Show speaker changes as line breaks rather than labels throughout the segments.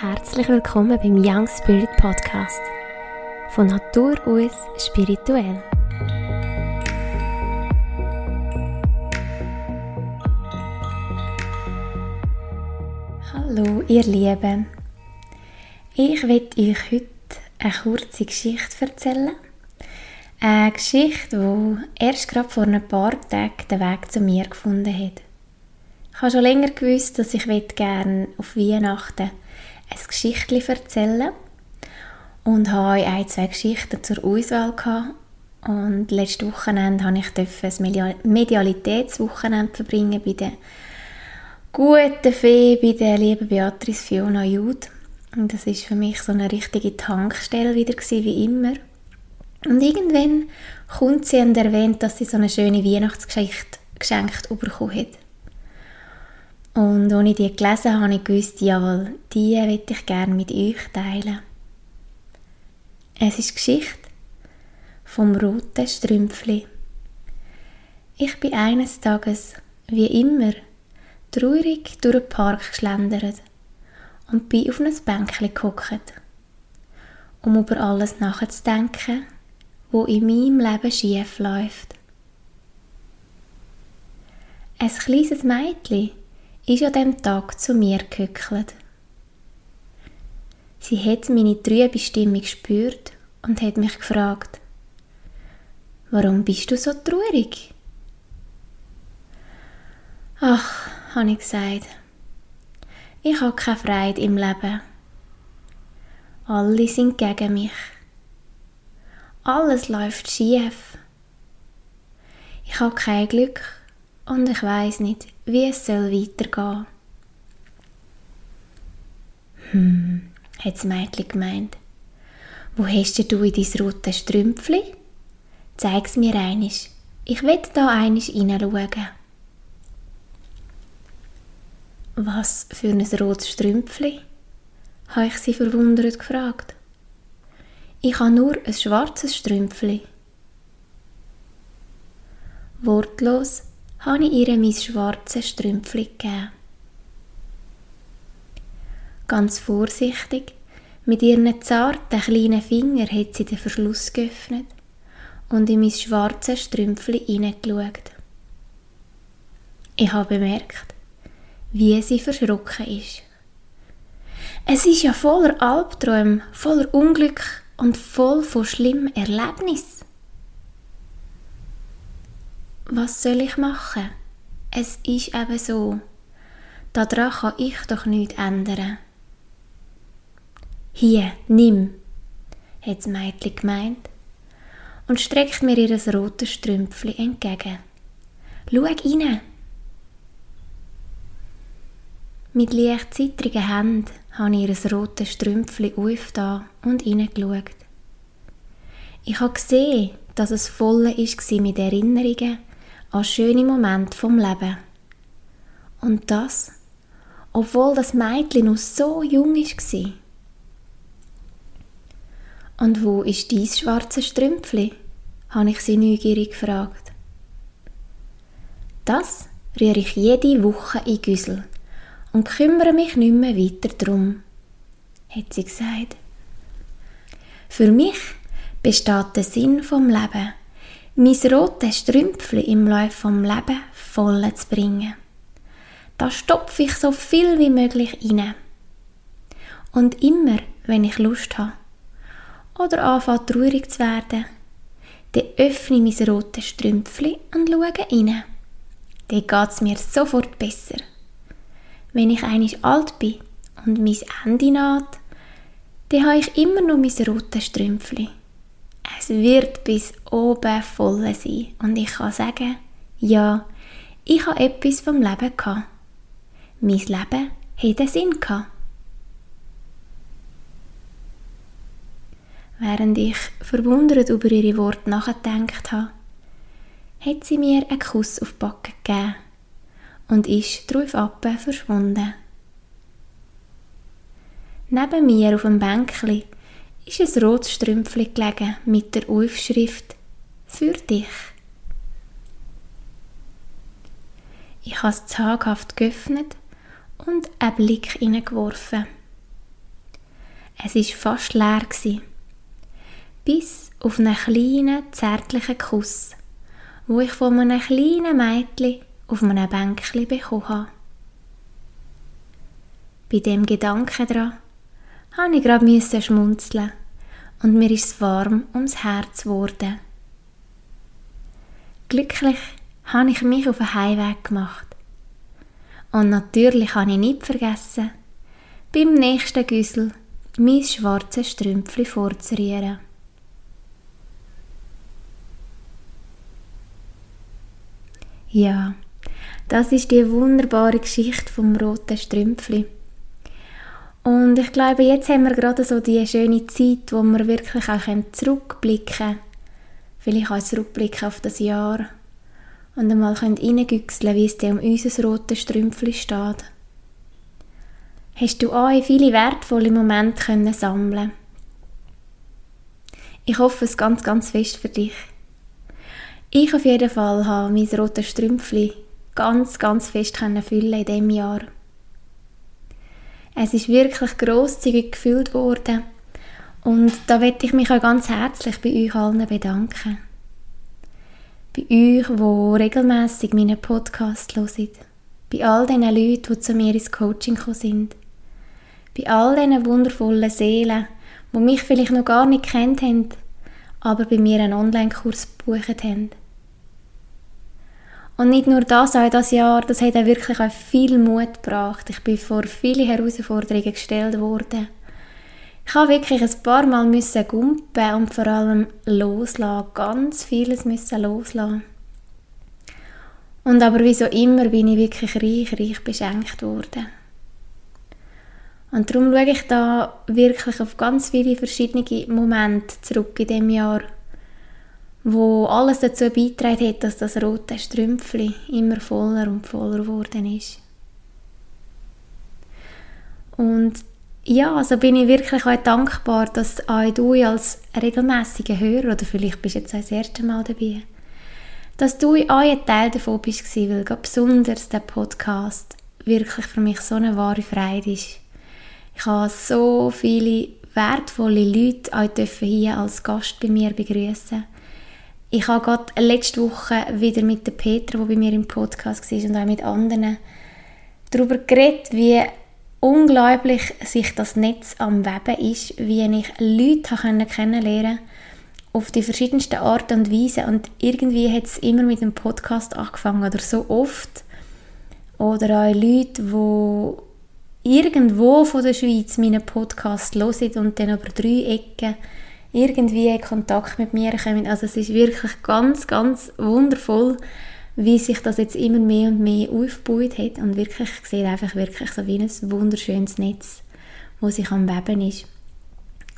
Herzlich willkommen beim Young Spirit Podcast. Von Natur aus spirituell. Hallo, ihr Lieben. Ich werde euch heute eine kurze Geschichte erzählen. Eine Geschichte, die erst gerade vor ein paar Tagen den Weg zu mir gefunden hat. Ich habe schon länger gewusst, dass ich gerne auf Weihnachten ein Geschichtchen erzählen und habe ein, zwei Geschichten zur Auswahl gehabt. Und letztes Wochenende durfte ich ein Medialitätswochenende verbringen bei der guten Fee, bei der lieben Beatrice Fiona Jude. Und das ist für mich so eine richtige Tankstelle wieder gewesen, wie immer. Und irgendwann kommt sie und erwähnt, dass sie so eine schöne Weihnachtsgeschichte geschenkt bekommen hat. Und als ich die gelesen habe, habe ich gewusst, jawohl, die möchte ich gerne mit euch teilen. Es ist Geschichte vom roten Strümpfli. Ich bin eines Tages, wie immer, traurig durch den Park geschlendert und bin auf ein Bänkchen gehockt, um über alles nachzudenken, wo in meinem Leben schief läuft. Ein kleines Mädchen ist an dem Tag zu mir gehückelt. Sie hat meine trübe Stimme gespürt und hat mich gefragt, warum bist du so traurig? Ach, habe ich gesagt, ich habe keine Freude im Leben. Alle sind gegen mich. Alles läuft schief. Ich habe kein Glück und ich weiß nicht, wie es soll weitergehen. Hm, hat das Mädchen gemeint. Wo hast du in dein rotes Strümpfli? Zeig's mir einisch. Ich will da einisch hineinschauen. Was für ein rotes Strümpfli? habe ich sie verwundert gefragt. Ich habe nur ein schwarzes Strümpfli. Wortlos habe ich ihr mein schwarzes Strümpfli gegeben. Ganz vorsichtig, mit ihren zarten kleinen Fingern hat sie den Verschluss geöffnet und in mein schwarzes Strümpfli hineingeschaut. Ich habe bemerkt, wie sie verschrocken ist. Es ist ja voller Albträume, voller Unglück und voll von schlimmen Erlebnissen. Was soll ich machen? Es ist eben so. Daran kann ich doch nichts ändern. Hier, nimm, hat das Mädchen gemeint und streckt mir ihr rotes Strümpfli entgegen. Schau rein! Mit leicht zittrigen Händen habe ich ihr rotes Strümpfli aufgetan und hineingeschaut. Ich habe gesehen, dass es voll war mit Erinnerungen an schöne Momente vom Leben. Und das, obwohl das Mädchen noch so jung war. Und wo ist dies schwarze Strümpfli? habe ich sie neugierig gefragt. Das rühre ich jede Woche in Güssel und kümmere mich nicht mehr weiter drum, hat sie gesagt. Für mich besteht der Sinn vom Leben mein rotes Strümpfli im Laufe vom Leben voll zu bringen. Da stopfe ich so viel wie möglich rein. Und immer, wenn ich Lust habe oder anfange traurig zu werden, dann öffne ich mein rotes Strümpfli und schaue rein. Dann geht es mir sofort besser. Wenn ich einig alt bin und mein Ende naht, dann habe ich immer noch mein rotes Strümpfli. Es wird bis oben voll sein. Und ich kann sagen, ja, ich habe etwas vom Leben gehabt. Mein Leben hat einen Sinn gehabt. Während ich verwundert über ihre Worte nachgedacht habe, hat sie mir einen Kuss auf die Backe gegeben und ist drauf ab verschwunden. Neben mir auf dem Bänkchen ist ein rotes Strümpfli gelegen mit der Aufschrift «Für dich». Ich habe es zaghaft geöffnet und einen Blick hineingeworfen. Es war fast leer. Gewesen. Bis auf einen kleinen, zärtlichen Kuss, wo ich von einem kleinen Mädchen auf einem Bänkchen bekommen habe. Bei dem Gedanken daran musste ich gerade schmunzeln und mir ist warm ums Herz geworden. Glücklich habe ich mich auf den Heimweg gemacht. Und natürlich habe ich nicht vergessen, beim nächsten Güssel mein schwarzes Strümpfli vorzurieren. Ja, das ist die wunderbare Geschichte vom roten Strümpfli. Und ich glaube, jetzt haben wir gerade so die schöne Zeit, wo wir wirklich auch zurückblicken können. Vielleicht auch zurückblicken auf das Jahr. Und einmal reingüchseln, wie es dir um unser rotes Strümpfli steht. Hast du auch viele wertvolle Momente können sammeln Ich hoffe es ganz, ganz fest für dich. Ich auf jeden Fall habe mein rotes Strümpfli ganz, ganz fest füllen in diesem Jahr. Es ist wirklich grosszügig gefüllt worden. Und da möchte ich mich auch ganz herzlich bei euch allen bedanken. Bei euch, die regelmäßig meinen Podcast hören. Bei all den Leuten, die zu mir ins Coaching gekommen sind. Bei all diesen wundervollen Seelen, die mich vielleicht noch gar nicht kennt haben, aber bei mir einen Online-Kurs gebucht haben. Und nicht nur das, auch das Jahr, das hat auch wirklich auch viel Mut gebracht. Ich bin vor viele Herausforderungen gestellt worden. Ich habe wirklich ein paar Mal müssen gumpen und vor allem loslassen, ganz vieles müssen loslassen. Und aber wie so immer bin ich wirklich reich, reich beschenkt worden. Und darum schaue ich da wirklich auf ganz viele verschiedene Momente zurück in dem Jahr wo alles dazu beitragen hat, dass das rote Strümpfli immer voller und voller geworden ist. Und ja, also bin ich wirklich auch dankbar, dass auch du als regelmäßiger Hörer, oder vielleicht bist du jetzt das erste Mal dabei, dass du auch ein Teil davon bist, weil besonders der Podcast wirklich für mich so eine wahre Freude ist. Ich habe so viele wertvolle Leute auch hier als Gast bei mir begrüßen ich habe gerade letzte Woche wieder mit der Petra, die bei mir im Podcast war, und auch mit anderen, darüber geredet, wie unglaublich sich das Netz am Weben ist, wie ich Leute kennenlernen auf die verschiedensten Art und Weise und irgendwie hat es immer mit dem Podcast angefangen oder so oft. Oder auch Leute, die irgendwo von der Schweiz meinen Podcast hören und dann über drei Ecken irgendwie in Kontakt mit mir kommen. Also es ist wirklich ganz, ganz wundervoll, wie sich das jetzt immer mehr und mehr aufgebaut hat und wirklich, ich sehe einfach wirklich so wie ein wunderschönes Netz, wo sich am Weben ist.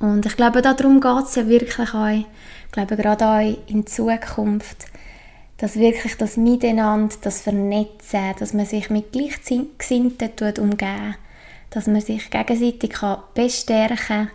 Und ich glaube, darum geht es ja wirklich auch, ich glaube gerade auch in Zukunft, dass wirklich das Miteinander, das Vernetzen, dass man sich mit Gleichgesinnten umgeben dass man sich gegenseitig kann bestärken kann,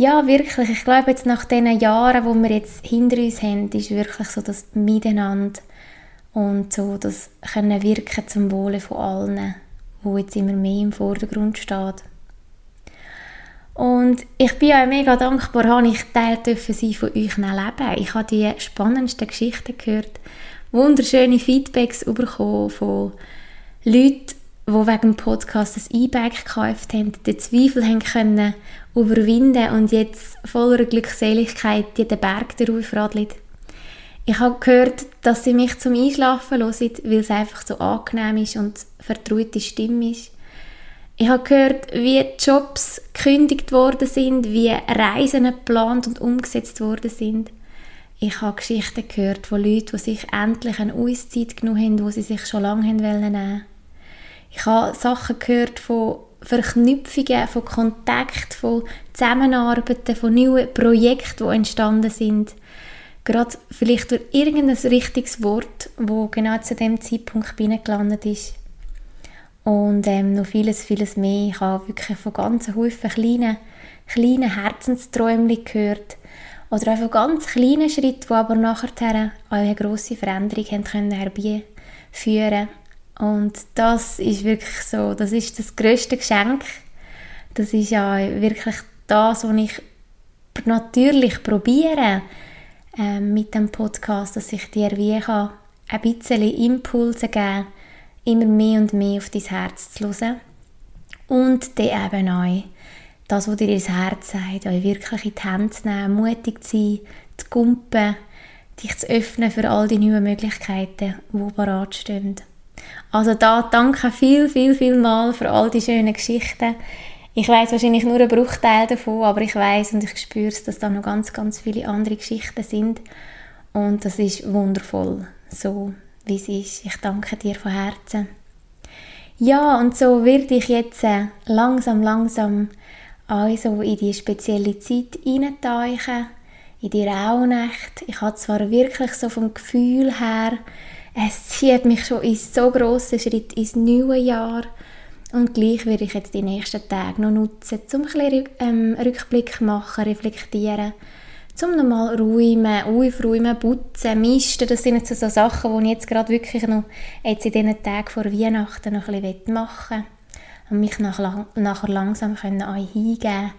ja, wirklich. Ich glaube, jetzt nach den Jahren, wo wir jetzt hinter uns haben, ist wirklich so das Miteinander und so das können wirken zum Wohle von allen, wo jetzt immer mehr im Vordergrund steht. Und ich bin auch mega dankbar, habe ich Teil dürfen sein von euch Leben. Ich habe die spannendsten Geschichten gehört, wunderschöne Feedbacks bekommen von Leuten, die wegen dem Podcast ein E-Bike gekauft haben, den Zweifel haben können überwinden und jetzt voller Glückseligkeit jeden Berg darauf radeln. Ich habe gehört, dass sie mich zum Einschlafen hören, weil es einfach so angenehm ist und vertraute Stimme ist. Ich habe gehört, wie Jobs gekündigt worden sind, wie Reisen geplant und umgesetzt worden sind. Ich habe Geschichten gehört von Leuten, die sich endlich eine Auszeit genommen haben, wo sie sich schon lange nehmen wollten. Ich habe Sachen gehört von Verknüpfungen, von Kontakt, von Zusammenarbeiten, von neuen Projekten, die entstanden sind. Gerade vielleicht durch irgendein richtiges Wort, wo genau zu dem Zeitpunkt gelandet ist. Und ähm, noch vieles, vieles mehr. Ich habe wirklich von ganzen Häufen kleinen, kleinen Herzensträumchen gehört. Oder auch von ganz kleinen Schritten, die aber nachher eine grosse Veränderung haben können herbeiführen und das ist wirklich so, das ist das größte Geschenk, Das ist ja wirklich das, was ich natürlich probiere äh, mit dem Podcast, dass ich dir wie kann ein bisschen Impulse geben immer mehr und mehr auf dein Herz zu hören und dann eben auch das, was dir ins Herz sagt, euch wirklich in die Hände zu nehmen, mutig zu sein, zu kumpen, dich zu öffnen für all die neuen Möglichkeiten, die bereit stehen. Also da danke viel, viel, viel mal für all die schönen Geschichten. Ich weiß wahrscheinlich nur einen Bruchteil davon, aber ich weiß und ich spüre es, dass da noch ganz, ganz viele andere Geschichten sind. Und das ist wundervoll, so wie es ist. Ich danke dir von Herzen. Ja, und so werde ich jetzt äh, langsam, langsam also in die spezielle Zeit eintauchen, in die Rauhnacht. Ich habe zwar wirklich so vom Gefühl her, es zieht mich schon in so grossen Schritt ins neue Jahr. Und gleich werde ich jetzt die nächsten Tage noch nutzen, um ein bisschen ähm, Rückblick machen, reflektieren, um nochmal räumen, aufräumen, putzen, misten. Das sind jetzt so Sachen, die ich jetzt gerade wirklich noch jetzt in diesen Tagen vor Weihnachten noch ein bisschen machen will. Und mich nachher, nachher langsam können hingeben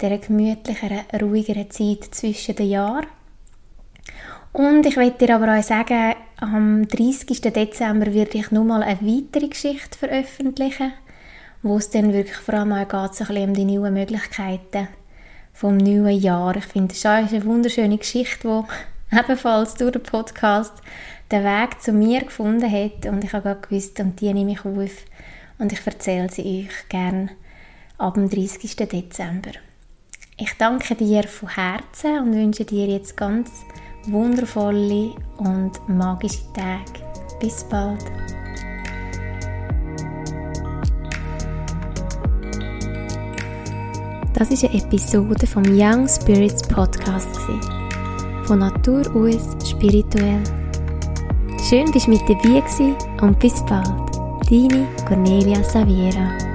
dieser gemütlicheren, ruhigeren Zeit zwischen den Jahren. Und ich möchte dir aber auch sagen, am 30. Dezember werde ich nochmal eine weitere Geschichte veröffentlichen, wo es dann wirklich vor allem auch geht, so ein bisschen um die neuen Möglichkeiten vom neuen Jahr. Ich finde, es ist eine wunderschöne Geschichte, die ebenfalls durch den Podcast den Weg zu mir gefunden hat und ich habe gerade gewusst, und die nehme ich auf und ich erzähle sie euch gerne ab dem 30. Dezember. Ich danke dir von Herzen und wünsche dir jetzt ganz wundervolle und magische Tage. Bis bald. Das ist eine Episode vom Young Spirits Podcast. Von Natur aus spirituell. Schön, dass du mit dabei und bis bald. Deine Cornelia Saviera.